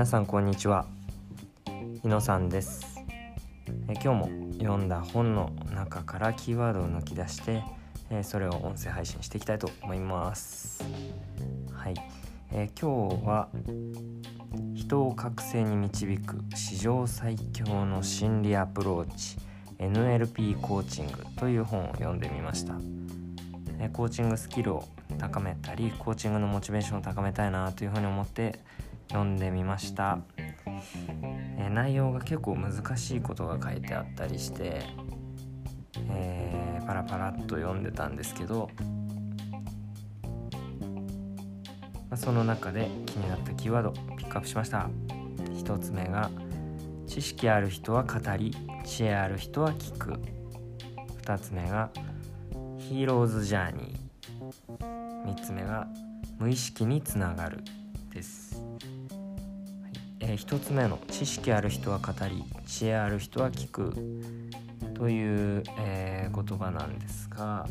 皆さんこんにちは。日野さんです。え今日も読んだ本の中からキーワードを抜き出してえそれを音声配信していきたいと思います。はい、え、今日は人を覚醒に導く史上最強の心理アプローチ NLP コーチングという本を読んでみました。コーチングスキルを高めたりコーチングのモチベーションを高めたいなというふうに思って読んでみました、え内容が結構難しいことが書いてあったりして、えー、パラパラっと読んでたんですけど、まあその中で気になったキーワードピックアップしました。1つ目が知識ある人は語り知恵ある人は聞く。2つ目がヒーローズジャーニー。3つ目が無意識につながる。です。はい。えー、1つ目の知識ある人は語り知恵ある人は聞く。という、えー、言葉なんですが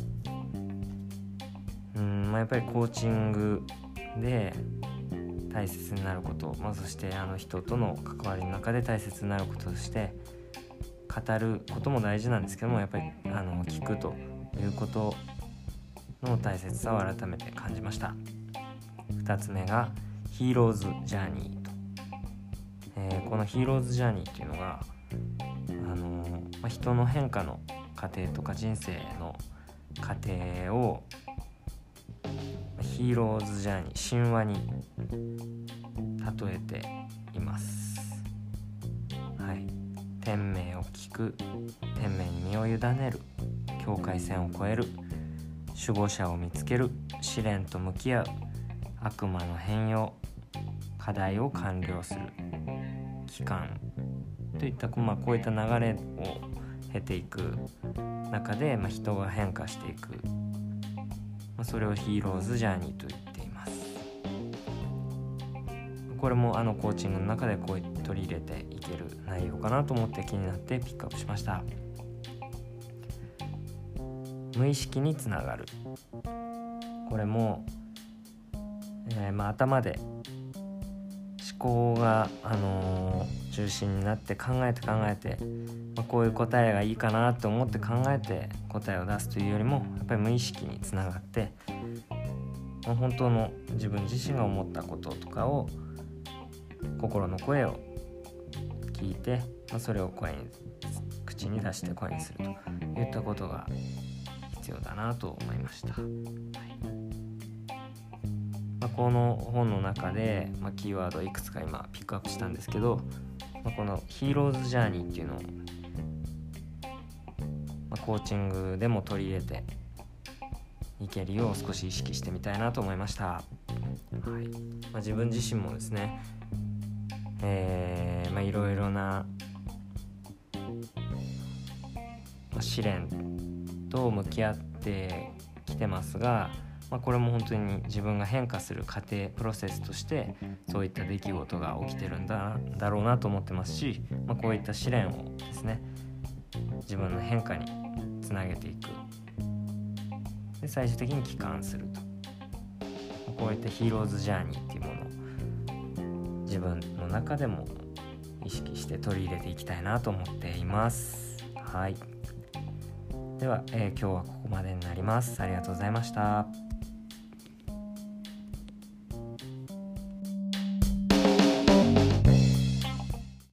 うん、まあ、やっぱりコーチングで大切になること、まあ、そしてあの人との関わりの中で大切になることとして語ることも大事なんですけどもやっぱりあの聞くということの大切さを改めて感じました。2つ目がヒーローズジャーニーえー、このヒーローズジャーニーっていうのが、あのー、まあ、人の変化の過程とか人生の過程をヒーローズジャーニー神話に例えています。はい、天命を聞く天命に身を委ねる境界線を越える守護者を見つける試練と向き合う悪魔の変容課題を完了する。期間といった、まあ、こういった流れを経ていく中で、まあ、人が変化していく、まあ、それをヒーローズジャーニーと言っています。これもあのコーチングの中でこう取り入れていける内容かなと思って気になってピックアップしました。無意識につながる。これも、えー、まあ、頭で考が、あのー、中心になって考えて考えて、まあ、こういう答えがいいかなと思って考えて答えを出すというよりもやっぱり無意識につながって、まあ、本当の自分自身が思ったこととかを心の声を聞いて、まあ、それを声に口に出して声にするといったことが必要だなと思いました。はいまあ、この本の中で、まあ、キーワードいくつか今ピックアップしたんですけど、まあ、このヒーローズジャーニーっていうのを、まコーチングでも取り入れていけるよう少し意識してみたいなと思いました、はい。ま自分自身もですねえー、まいろいろな、ま試練と向き合ってきてますがまあ、これも本当に自分が変化する過程プロセスとしてそういった出来事が起きてるんだだろうなと思ってますし、まあ、こういった試練をですね自分の変化につなげていく。で最終的に帰還すると。こういったヒーローズジャーニーっていうものを自分の中でも意識して取り入れていきたいなと思っています。はい。では、えー、今日はここまでになります。ありがとうございました。